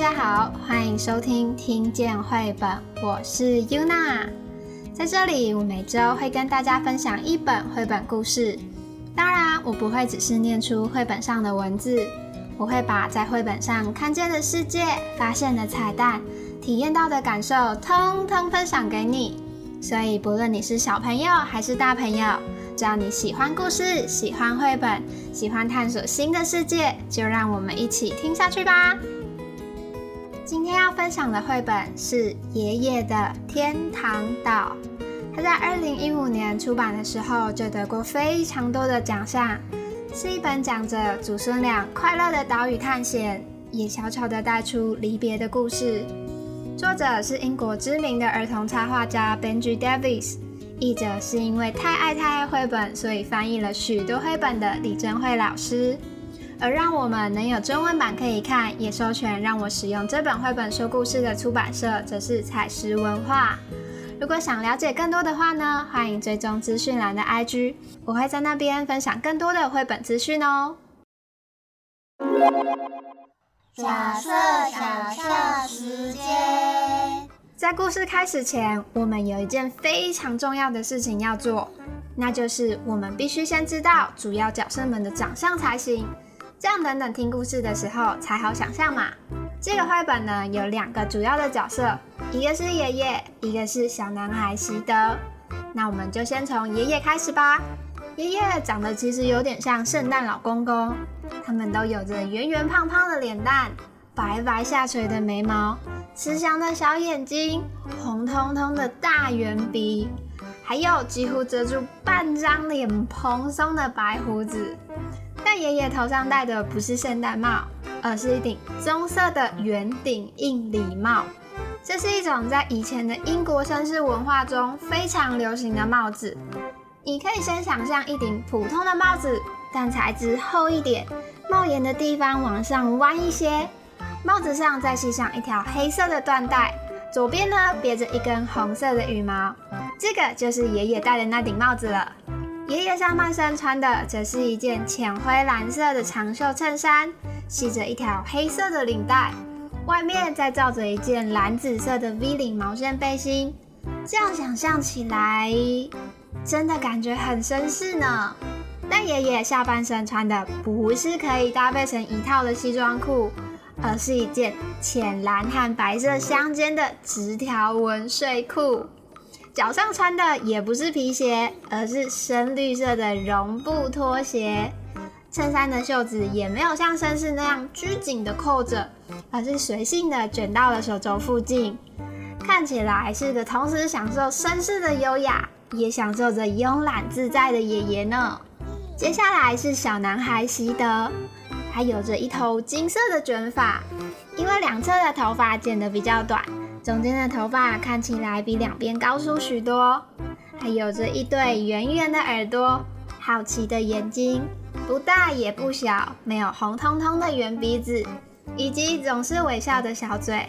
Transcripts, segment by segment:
大家好，欢迎收听听见绘本，我是 Yuna。在这里，我每周会跟大家分享一本绘本故事。当然，我不会只是念出绘本上的文字，我会把在绘本上看见的世界、发现的彩蛋、体验到的感受，通通分享给你。所以，不论你是小朋友还是大朋友，只要你喜欢故事、喜欢绘本、喜欢探索新的世界，就让我们一起听下去吧。今天要分享的绘本是《爷爷的天堂岛》。它在二零一五年出版的时候就得过非常多的奖项，是一本讲着祖孙俩快乐的岛屿探险，也悄悄的带出离别的故事。作者是英国知名的儿童插画家 Benji Davis，译者是因为太爱太爱绘本，所以翻译了许多绘本的李珍慧老师。而让我们能有中文版可以看，也授权让我使用这本绘本说故事的出版社，则是彩石文化。如果想了解更多的话呢，欢迎追踪资讯栏的 IG，我会在那边分享更多的绘本资讯哦。角色小笑时间，在故事开始前，我们有一件非常重要的事情要做，那就是我们必须先知道主要角色们的长相才行，这样等等听故事的时候才好想象嘛。这个绘本呢有两个主要的角色，一个是爷爷，一个是小男孩习德。那我们就先从爷爷开始吧。爷爷长得其实有点像圣诞老公公。他们都有着圆圆胖胖的脸蛋、白白下垂的眉毛、慈祥的小眼睛、红彤彤的大圆鼻，还有几乎遮住半张脸蓬松的白胡子。但爷爷头上戴的不是圣诞帽，而是一顶棕色的圆顶硬礼帽。这是一种在以前的英国绅士文化中非常流行的帽子。你可以先想象一顶普通的帽子。但材质厚一点，帽檐的地方往上弯一些，帽子上再系上一条黑色的缎带，左边呢别着一根红色的羽毛，这个就是爷爷戴的那顶帽子了。爷爷上半身穿的则是一件浅灰蓝色的长袖衬衫，系着一条黑色的领带，外面再罩着一件蓝紫色的 V 领毛线背心。这样想象起来，真的感觉很绅士呢。但爷爷下半身穿的不是可以搭配成一套的西装裤，而是一件浅蓝和白色相间的直条纹睡裤。脚上穿的也不是皮鞋，而是深绿色的绒布拖鞋。衬衫的袖子也没有像绅士那样拘谨的扣着，而是随性的卷到了手肘附近。看起来是个同时享受绅士的优雅，也享受着慵懒自在的爷爷呢。接下来是小男孩习德，他有着一头金色的卷发，因为两侧的头发剪得比较短，中间的头发看起来比两边高出许多。还有着一对圆圆的耳朵，好奇的眼睛，不大也不小，没有红彤彤的圆鼻子，以及总是微笑的小嘴。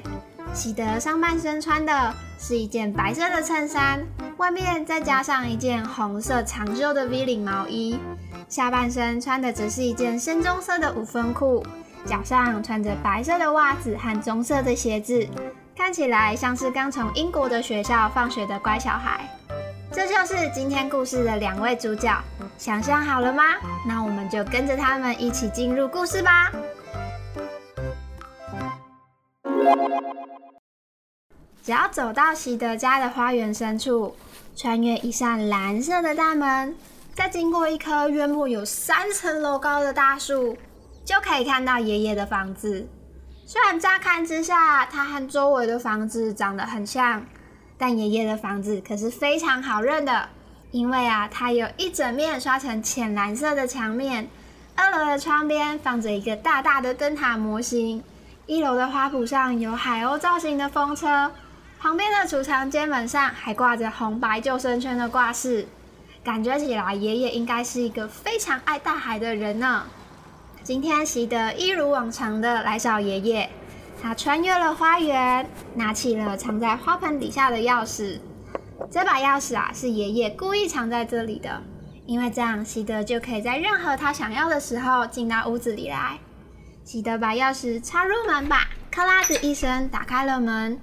喜德上半身穿的是一件白色的衬衫，外面再加上一件红色长袖的 V 领毛衣。下半身穿的则是一件深棕色的五分裤，脚上穿着白色的袜子和棕色的鞋子，看起来像是刚从英国的学校放学的乖小孩。这就是今天故事的两位主角，想象好了吗？那我们就跟着他们一起进入故事吧。只要走到习德家的花园深处，穿越一扇蓝色的大门。再经过一棵约莫有三层楼高的大树，就可以看到爷爷的房子。虽然乍看之下，它和周围的房子长得很像，但爷爷的房子可是非常好认的，因为啊，它有一整面刷成浅蓝色的墙面。二楼的窗边放着一个大大的灯塔模型，一楼的花圃上有海鸥造型的风车，旁边的储藏间门上还挂着红白救生圈的挂饰。感觉起来，爷爷应该是一个非常爱大海的人呢。今天习德一如往常的来找爷爷，他穿越了花园，拿起了藏在花盆底下的钥匙。这把钥匙啊，是爷爷故意藏在这里的，因为这样习德就可以在任何他想要的时候进到屋子里来。习德把钥匙插入门把，咔啦的一声打开了门，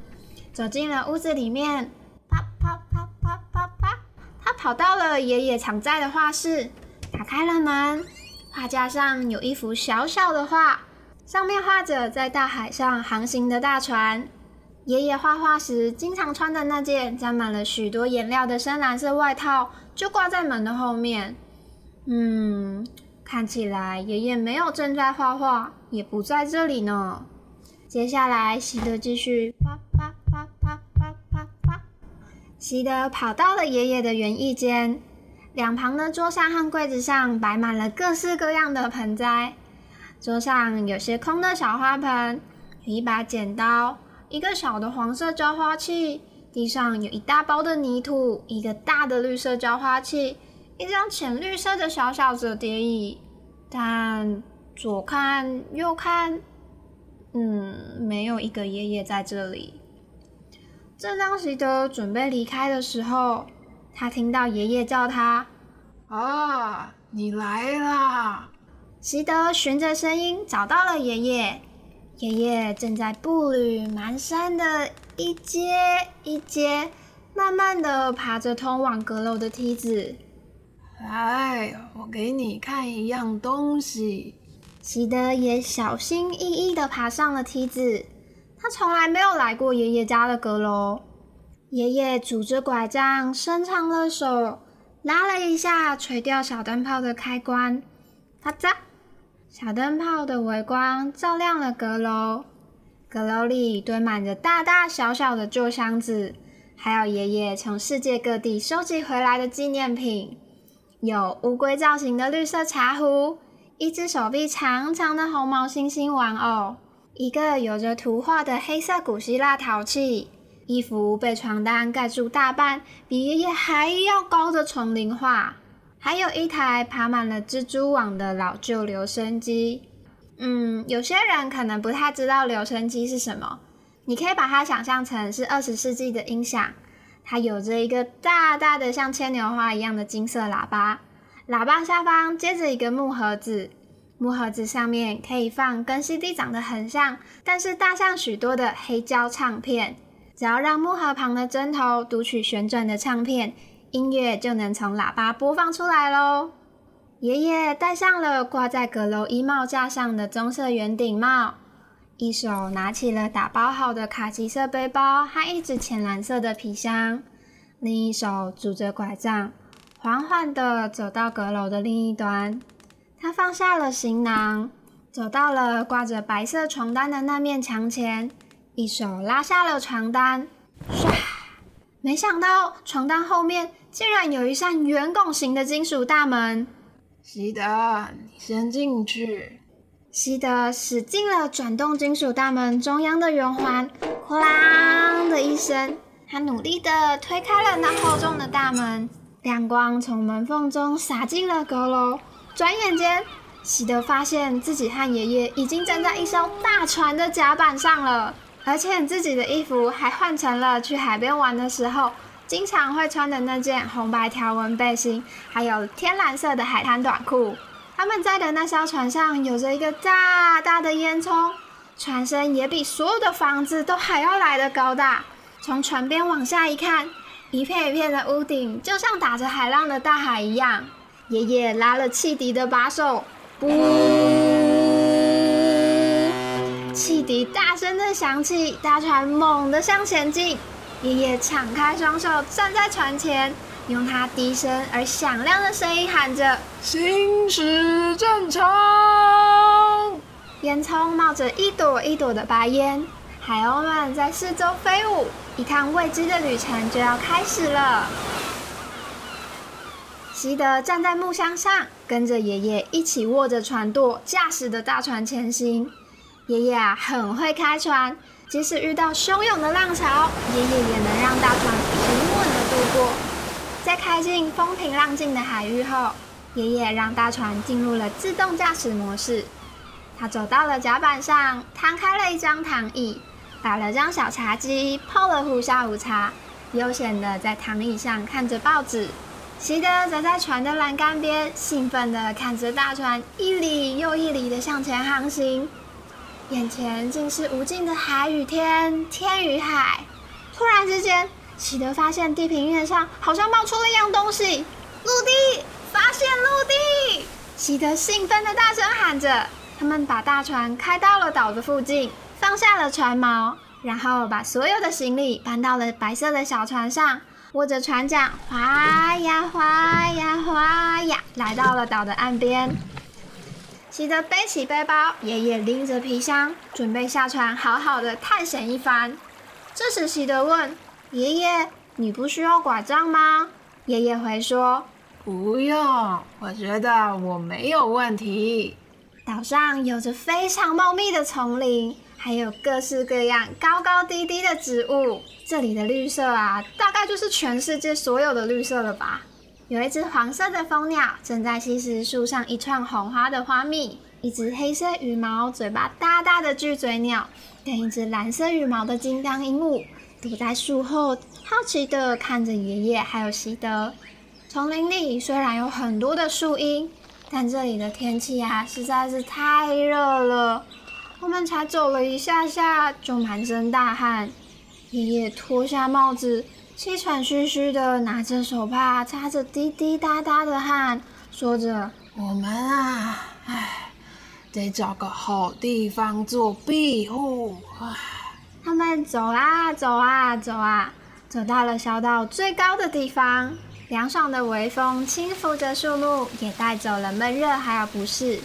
走进了屋子里面。啪啪啪啪啪啪，他跑到了爷爷常在的画室，打开了门。画架上有一幅小小的画，上面画着在大海上航行的大船。爷爷画画时经常穿的那件沾满了许多颜料的深蓝色外套，就挂在门的后面。嗯，看起来爷爷没有正在画画，也不在这里呢。接下来，西德继续啪啪啪啪啪啪啪。西德跑到了爷爷的园艺间。两旁的桌上和柜子上摆满了各式各样的盆栽，桌上有些空的小花盆，有一把剪刀，一个小的黄色浇花器，地上有一大包的泥土，一个大的绿色浇花器，一张浅绿色的小小折叠椅。但左看右看，嗯，没有一个爷爷在这里。正当席德准备离开的时候，他听到爷爷叫他：“啊，你来啦！”习德循着声音找到了爷爷。爷爷正在步履蹒跚的一阶一阶，慢慢的爬着通往阁楼的梯子。来，我给你看一样东西。习德也小心翼翼的爬上了梯子。他从来没有来过爷爷家的阁楼。爷爷拄着拐杖，伸长了手，拉了一下垂钓小灯泡的开关，啪嚓！小灯泡的微光照亮了阁楼。阁楼里堆满着大大小小的旧箱子，还有爷爷从世界各地收集回来的纪念品，有乌龟造型的绿色茶壶，一只手臂长长的红毛猩猩玩偶，一个有着图画的黑色古希腊陶器。衣服被床单盖住大半，比爷爷还要高的丛林画，还有一台爬满了蜘蛛网的老旧留声机。嗯，有些人可能不太知道留声机是什么，你可以把它想象成是二十世纪的音响。它有着一个大大的像牵牛花一样的金色喇叭，喇叭下方接着一个木盒子，木盒子上面可以放跟 CD 长得很像，但是大象许多的黑胶唱片。只要让木盒旁的针头读取旋转的唱片，音乐就能从喇叭播放出来喽。爷爷戴上了挂在阁楼衣帽架上的棕色圆顶帽，一手拿起了打包好的卡其色背包和一只浅蓝色的皮箱，另一手拄着拐杖，缓缓地走到阁楼的另一端。他放下了行囊，走到了挂着白色床单的那面墙前。一手拉下了床单，唰！没想到床单后面竟然有一扇圆拱形的金属大门。西德，你先进去。西德使劲了转动金属大门中央的圆环，哐啷的一声，他努力的推开了那厚重的大门。亮光从门缝中洒进了阁楼。转眼间，西德发现自己和爷爷已经站在一艘大船的甲板上了。而且自己的衣服还换成了去海边玩的时候经常会穿的那件红白条纹背心，还有天蓝色的海滩短裤。他们在的那艘船上有着一个大大的烟囱，船身也比所有的房子都还要来的高大。从船边往下一看，一片一片的屋顶就像打着海浪的大海一样。爷爷拉了汽笛的把手，不。汽笛大声的响起，大船猛地向前进。爷爷敞开双手站在船前，用他低声而响亮的声音喊着：“行驶正常。”烟囱冒着一朵一朵的白烟，海鸥们在四周飞舞，一趟未知的旅程就要开始了。习德站在木箱上，跟着爷爷一起握着船舵，驾驶的大船前行。爷爷啊，很会开船，即使遇到汹涌的浪潮，爷爷也能让大船平稳的度过。在开进风平浪静的海域后，爷爷让大船进入了自动驾驶模式。他走到了甲板上，摊开了一张躺椅，打了张小茶几，泡了壶下午茶，悠闲的在躺椅上看着报纸。席德则在船的栏杆边，兴奋的看着大船一里又一里的向前航行。眼前竟是无尽的海与天，天与海。突然之间，喜德发现地平面上好像冒出了一样东西，陆地！发现陆地！喜德兴奋的大声喊着。他们把大船开到了岛的附近，放下了船锚，然后把所有的行李搬到了白色的小船上，握着船桨，划呀划呀划呀，来到了岛的岸边。喜德背起背包，爷爷拎着皮箱，准备下船，好好的探险一番。这时，喜德问爷爷：“你不需要拐杖吗？”爷爷回说：“不用，我觉得我没有问题。”岛上有着非常茂密的丛林，还有各式各样高高低低的植物。这里的绿色啊，大概就是全世界所有的绿色了吧？有一只黄色的蜂鸟正在吸食树上一串红花的花蜜，一只黑色羽毛、嘴巴大大的巨嘴鸟，跟一只蓝色羽毛的金刚鹦鹉躲在树后，好奇的看着爷爷还有西德。丛林里虽然有很多的树荫。但这里的天气啊，实在是太热了。我们才走了一下下，就满身大汗。爷爷脱下帽子，气喘吁吁的拿着手帕擦着滴滴答答的汗，说着：“我们啊，唉，得找个好地方做庇护。”唉，他们走啊走啊走啊，走到了小岛最高的地方。凉爽的微风轻拂着树木，也带走了闷热还有不适。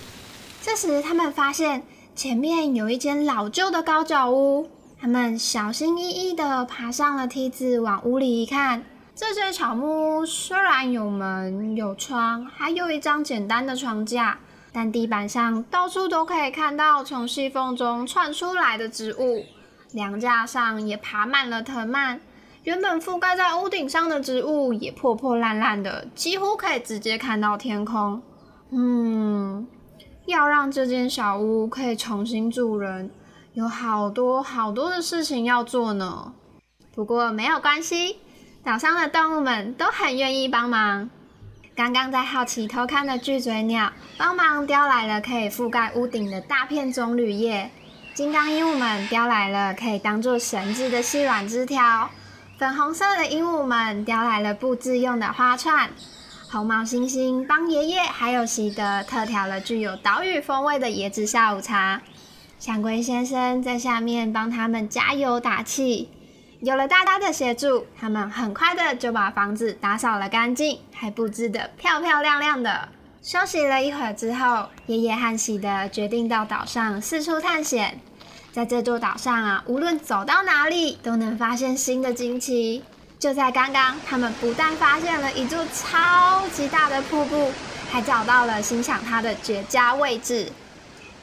这时，他们发现前面有一间老旧的高脚屋。他们小心翼翼地爬上了梯子，往屋里一看，这间草木屋虽然有门有窗，还有一张简单的床架，但地板上到处都可以看到从细缝中窜出来的植物，梁架上也爬满了藤蔓。原本覆盖在屋顶上的植物也破破烂烂的，几乎可以直接看到天空。嗯，要让这间小屋可以重新住人，有好多好多的事情要做呢。不过没有关系，岛上的动物们都很愿意帮忙。刚刚在好奇偷看的巨嘴鸟帮忙叼来了可以覆盖屋顶的大片棕榈叶，金刚鹦鹉们叼来了可以当做绳子的细软枝条。粉红色的鹦鹉们叼来了布置用的花串，红毛猩猩帮爷爷还有喜德特调了具有岛屿风味的椰子下午茶，香龟先生在下面帮他们加油打气。有了大大的协助，他们很快的就把房子打扫了干净，还布置的漂漂亮亮的。休息了一会儿之后，爷爷和喜德决定到岛上四处探险。在这座岛上啊，无论走到哪里，都能发现新的惊奇。就在刚刚，他们不但发现了一座超级大的瀑布，还找到了欣赏它的绝佳位置。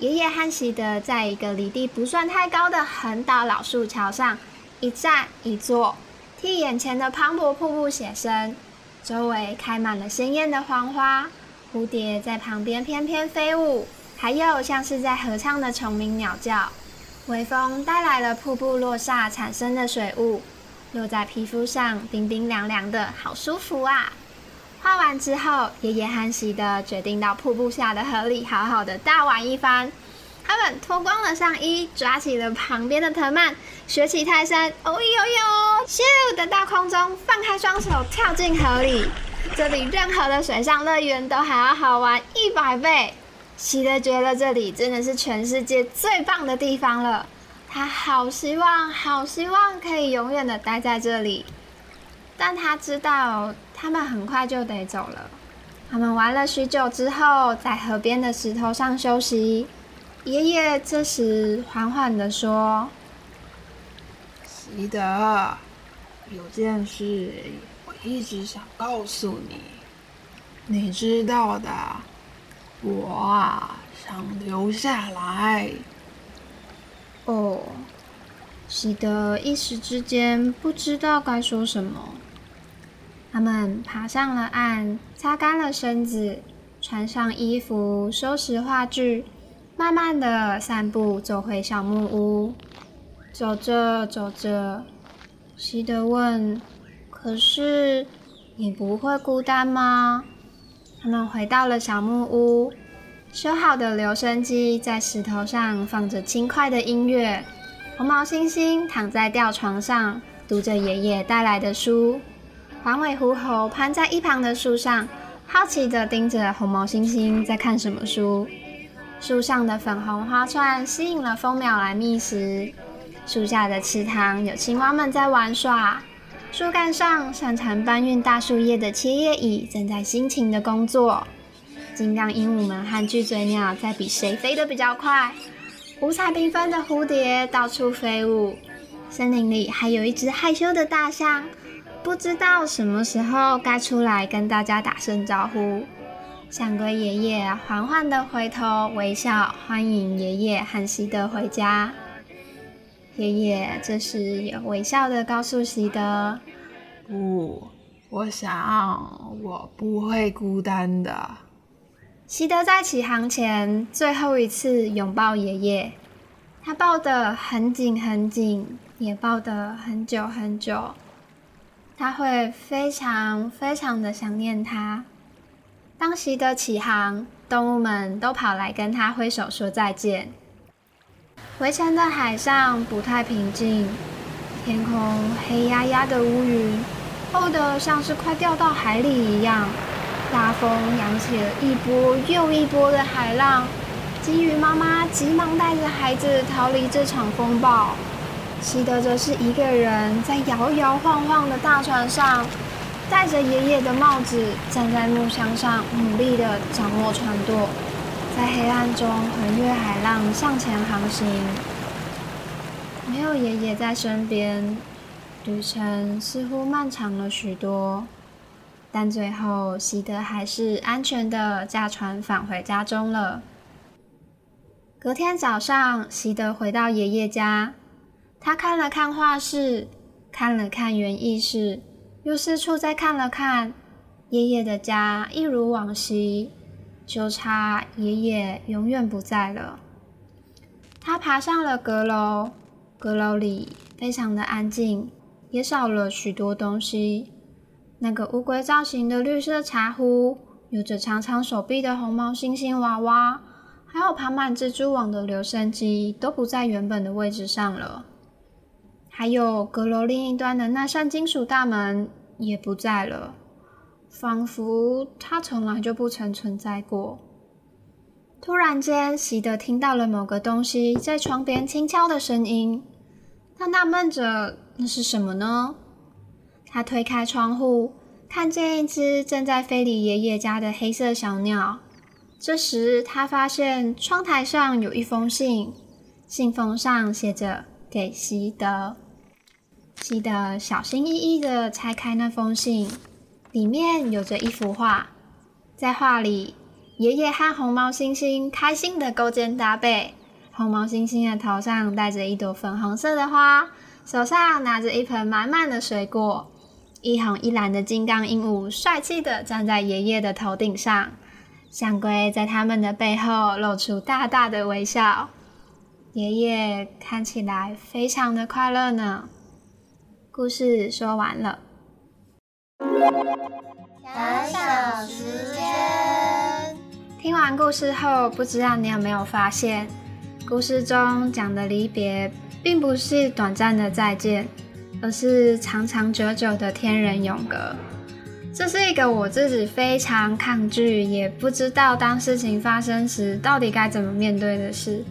爷爷和喜德在一个离地不算太高的横岛老树桥上一站一坐，替眼前的磅礴瀑布写生。周围开满了鲜艳的黄花，蝴蝶在旁边翩翩飞舞，还有像是在合唱的虫鸣鸟叫。微风带来了瀑布落下产生的水雾，落在皮肤上，冰冰凉凉的，好舒服啊！画完之后，爷爷和喜德决定到瀑布下的河里好好的大玩一番。他们脱光了上衣，抓起了旁边的藤蔓，学起泰山，哦呦呦，咻的到空中，放开双手跳进河里。这比任何的水上乐园都还要好玩一百倍。喜德觉得这里真的是全世界最棒的地方了，他好希望、好希望可以永远的待在这里。但他知道他们很快就得走了。他们玩了许久之后，在河边的石头上休息。爷爷这时缓缓的说：“喜德，有件事我一直想告诉你，你知道的。”我啊，想留下来。哦，喜德一时之间不知道该说什么。他们爬上了岸，擦干了身子，穿上衣服，收拾话具，慢慢的散步走回小木屋。走着走着，喜德问：“可是你不会孤单吗？”他们回到了小木屋，修好的留声机在石头上放着轻快的音乐。红毛猩猩躺在吊床上，读着爷爷带来的书。黄尾狐猴攀在一旁的树上，好奇地盯着红毛猩猩在看什么书。树上的粉红花串吸引了蜂鸟来觅食。树下的池塘有青蛙们在玩耍。树干上擅长搬运大树叶的切叶蚁正在辛勤的工作。金刚鹦鹉们和巨嘴鸟在比谁飞得比较快。五彩缤纷的蝴蝶到处飞舞。森林里还有一只害羞的大象，不知道什么时候该出来跟大家打声招呼。象龟爷爷缓缓的回头微笑，欢迎爷爷和希德回家。爷爷这时也微笑的告诉希德：“不，我想我不会孤单的。”希德在起航前最后一次拥抱爷爷，他抱得很紧很紧，也抱得很久很久。他会非常非常的想念他。当习德起航，动物们都跑来跟他挥手说再见。回城的海上不太平静，天空黑压压的乌云，厚得像是快掉到海里一样。大风扬起了一波又一波的海浪，金鱼妈妈急忙带着孩子逃离这场风暴。西德则是一个人在摇摇晃晃的大船上，戴着爷爷的帽子，站在木箱上，努力地掌握船舵，在黑暗中横越海浪向前航行。没有爷爷在身边，旅程似乎漫长了许多。但最后，喜德还是安全的驾船返回家中了。隔天早上，喜德回到爷爷家，他看了看画室，看了看园艺室，又四处再看了看。爷爷的家一如往昔，就差爷爷永远不在了。他爬上了阁楼，阁楼里非常的安静，也少了许多东西。那个乌龟造型的绿色茶壶，有着长长手臂的红毛猩猩娃娃，还有爬满蜘蛛网的留声机，都不在原本的位置上了。还有阁楼另一端的那扇金属大门也不在了，仿佛它从来就不曾存在过。突然间，喜德听到了某个东西在窗边轻敲的声音，他纳闷着，那是什么呢？他推开窗户，看见一只正在飞离爷爷家的黑色小鸟。这时，他发现窗台上有一封信，信封上写着“给西德”。西德小心翼翼地拆开那封信，里面有着一幅画。在画里，爷爷和红毛猩猩开心地勾肩搭背，红毛猩猩的头上戴着一朵粉红色的花，手上拿着一盆满满的水果。一红一蓝的金刚鹦鹉帅气的站在爷爷的头顶上，象龟在他们的背后露出大大的微笑。爷爷看起来非常的快乐呢。故事说完了。小小时间，听完故事后，不知道你有没有发现，故事中讲的离别，并不是短暂的再见。而是长长久久的天人永隔，这是一个我自己非常抗拒，也不知道当事情发生时到底该怎么面对的事。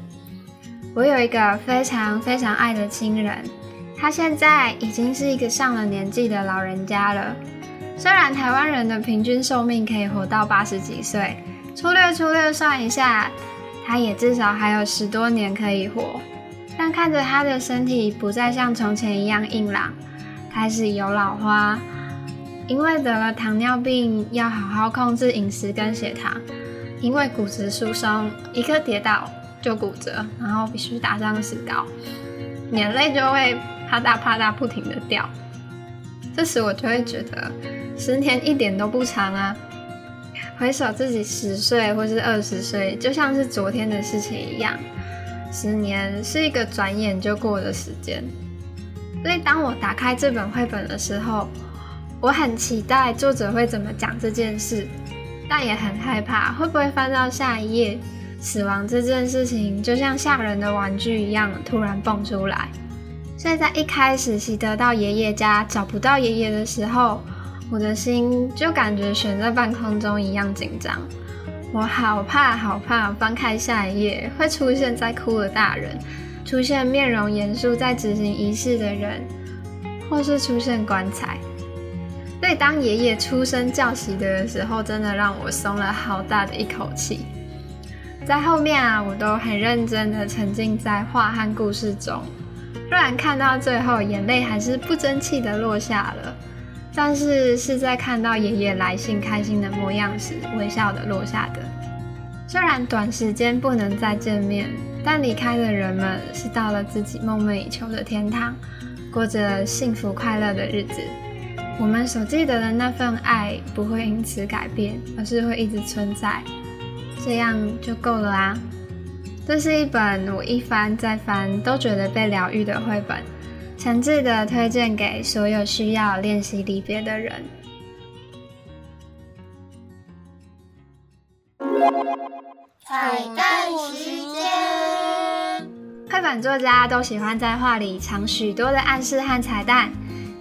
我有一个非常非常爱的亲人，他现在已经是一个上了年纪的老人家了。虽然台湾人的平均寿命可以活到八十几岁，粗略粗略算一下，他也至少还有十多年可以活。但看着他的身体不再像从前一样硬朗，开始有老花，因为得了糖尿病，要好好控制饮食跟血糖。因为骨质疏松，一个跌倒就骨折，然后必须打上石膏，眼泪就会啪嗒啪嗒不停的掉。这时我就会觉得，十年一点都不长啊！回首自己十岁或是二十岁，就像是昨天的事情一样。十年是一个转眼就过的时间，所以当我打开这本绘本的时候，我很期待作者会怎么讲这件事。但也很害怕会不会翻到下一页。死亡这件事情就像吓人的玩具一样，突然蹦出来。所以在一开始习得到爷爷家找不到爷爷的时候，我的心就感觉悬在半空中一样紧张。我好怕好怕翻开下一页会出现在哭的大人，出现面容严肃在执行仪式的人，或是出现棺材。所以当爷爷出生叫喜的时候，真的让我松了好大的一口气。在后面啊，我都很认真的沉浸在画和故事中，虽然看到最后眼泪还是不争气的落下了，但是是在看到爷爷来信开心的模样时微笑的落下的。虽然短时间不能再见面，但离开的人们是到了自己梦寐以求的天堂，过着幸福快乐的日子。我们所记得的那份爱不会因此改变，而是会一直存在。这样就够了啊！这是一本我一翻再翻都觉得被疗愈的绘本，诚挚的推荐给所有需要练习离别的人。彩蛋时间，绘本作家都喜欢在画里藏许多的暗示和彩蛋。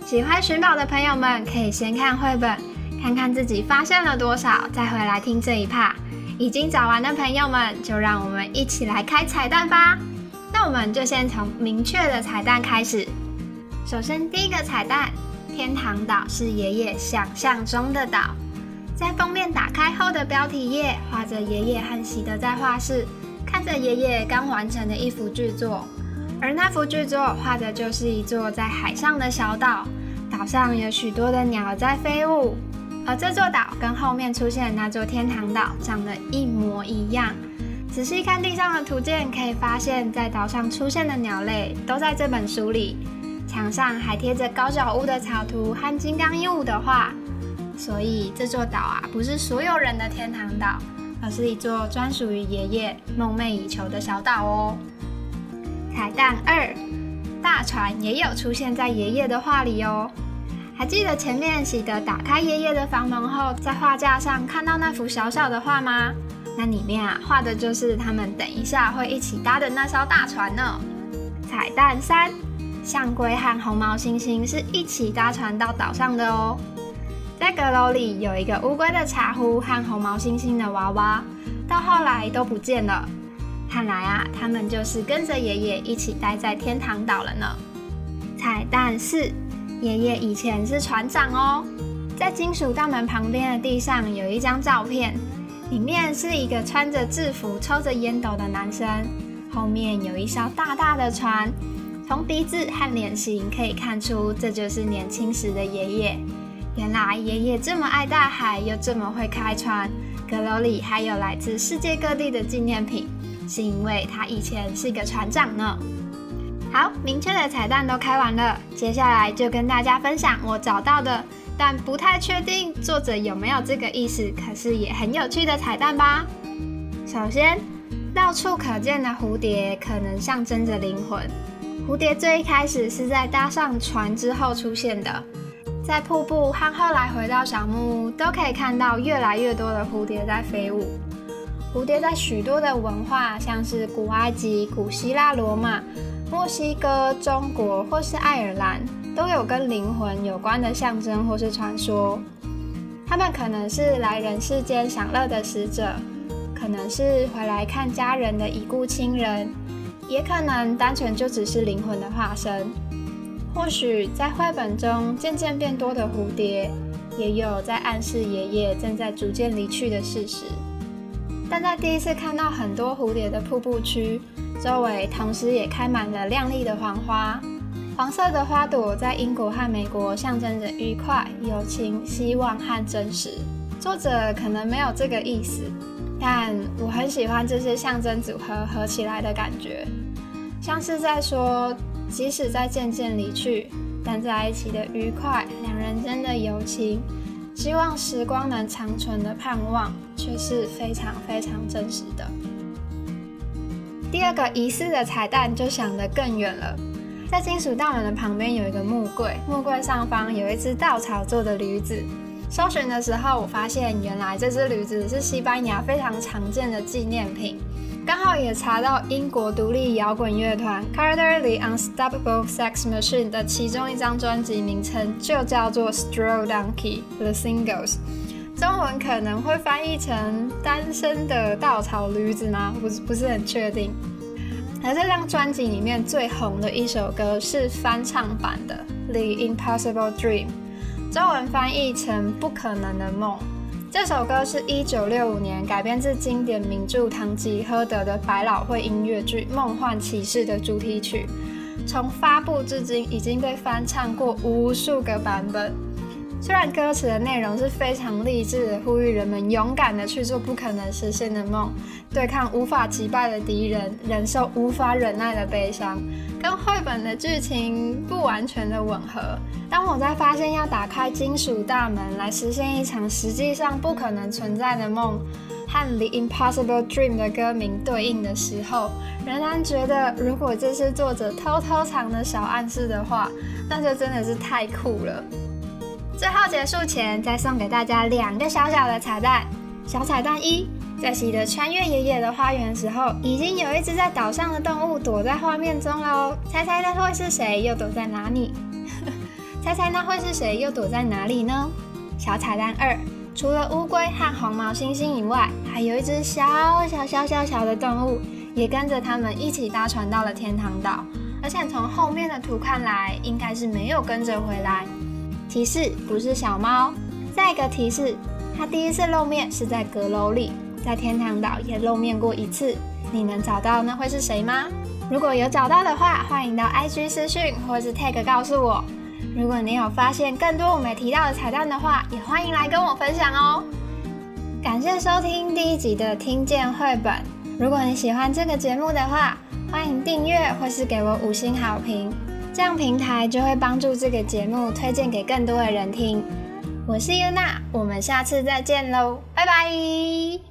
喜欢寻宝的朋友们可以先看绘本，看看自己发现了多少，再回来听这一趴。已经找完的朋友们，就让我们一起来开彩蛋吧。那我们就先从明确的彩蛋开始。首先，第一个彩蛋，天堂岛是爷爷想象中的岛。在封面打开后的标题页，画着爷爷和喜德在画室，看着爷爷刚完成的一幅巨作。而那幅巨作画的就是一座在海上的小岛，岛上有许多的鸟在飞舞。而这座岛跟后面出现的那座天堂岛长得一模一样。仔细看地上的图鉴，可以发现，在岛上出现的鸟类都在这本书里。墙上还贴着高脚屋的草图和金刚鹦鹉的画。所以这座岛啊，不是所有人的天堂岛，而是一座专属于爷爷梦寐以求的小岛哦。彩蛋二，大船也有出现在爷爷的画里哦。还记得前面喜德打开爷爷的房门后，在画架上看到那幅小小的画吗？那里面啊，画的就是他们等一下会一起搭的那艘大船呢。彩蛋三，象龟和红毛猩猩是一起搭船到岛上的哦。在阁楼里有一个乌龟的茶壶和红毛猩猩的娃娃，到后来都不见了。看来啊，他们就是跟着爷爷一起待在天堂岛了呢。彩蛋四。爷爷以前是船长哦，在金属大门旁边的地上有一张照片，里面是一个穿着制服、抽着烟斗的男生，后面有一艘大大的船，从鼻子和脸型可以看出这就是年轻时的爷爷。原来爷爷这么爱大海，又这么会开船，阁楼里还有来自世界各地的纪念品，是因为他以前是个船长呢。好，明确的彩蛋都开完了，接下来就跟大家分享我找到的，但不太确定作者有没有这个意思，可是也很有趣的彩蛋吧。首先，到处可见的蝴蝶可能象征着灵魂。蝴蝶最一开始是在搭上船之后出现的，在瀑布和后来回到小木屋，都可以看到越来越多的蝴蝶在飞舞。蝴蝶在许多的文化，像是古埃及、古希腊、罗马。墨西哥、中国或是爱尔兰都有跟灵魂有关的象征或是传说。他们可能是来人世间享乐的使者，可能是回来看家人的已故亲人，也可能单纯就只是灵魂的化身。或许在绘本中渐渐变多的蝴蝶，也有在暗示爷爷正在逐渐离去的事实。但在第一次看到很多蝴蝶的瀑布区。周围同时也开满了亮丽的黄花，黄色的花朵在英国和美国象征着愉快、友情、希望和真实。作者可能没有这个意思，但我很喜欢这些象征组合合起来的感觉，像是在说，即使在渐渐离去，但在一起的愉快，两人间的友情，希望时光能长存的盼望，却是非常非常真实的。第二个疑似的彩蛋就想得更远了，在金属大门的旁边有一个木柜，木柜上方有一只稻草做的驴子，搜寻的时候，我发现原来这只驴子是西班牙非常常见的纪念品。刚好也查到英国独立摇滚乐团 Carter the Unstoppable Sex Machine 的其中一张专辑名称就叫做 Straw Donkey The Singles，中文可能会翻译成单身的稻草驴子吗？不是不是很确定。而这张专辑里面最红的一首歌是翻唱版的 The Impossible Dream，中文翻译成不可能的梦。这首歌是一九六五年改编自经典名著《堂吉诃德》的百老汇音乐剧《梦幻骑士》的主题曲，从发布至今已经被翻唱过无数个版本。虽然歌词的内容是非常励志的，呼吁人们勇敢的去做不可能实现的梦，对抗无法击败的敌人，忍受无法忍耐的悲伤。跟绘本的剧情不完全的吻合。当我在发现要打开金属大门来实现一场实际上不可能存在的梦，和《The Impossible Dream》的歌名对应的时候，仍然觉得如果这是作者偷偷藏的小暗示的话，那就真的是太酷了。最后结束前，再送给大家两个小小的彩蛋。小彩蛋一。在喜德穿越爷爷的花园时候，已经有一只在岛上的动物躲在画面中喽。猜猜那会是谁？又躲在哪里？猜猜那会是谁？又躲在哪里呢？小彩蛋二：除了乌龟和红毛猩猩以外，还有一只小小小小小的动物，也跟着他们一起搭船到了天堂岛。而且从后面的图看来，应该是没有跟着回来。提示：不是小猫。再一个提示：它第一次露面是在阁楼里。在天堂岛也露面过一次，你能找到那会是谁吗？如果有找到的话，欢迎到 IG 私讯或是 tag 告诉我。如果你有发现更多我没提到的彩蛋的话，也欢迎来跟我分享哦。感谢收听第一集的听见绘本。如果你喜欢这个节目的话，欢迎订阅或是给我五星好评，这样平台就会帮助这个节目推荐给更多的人听。我是 n 娜，我们下次再见喽，拜拜。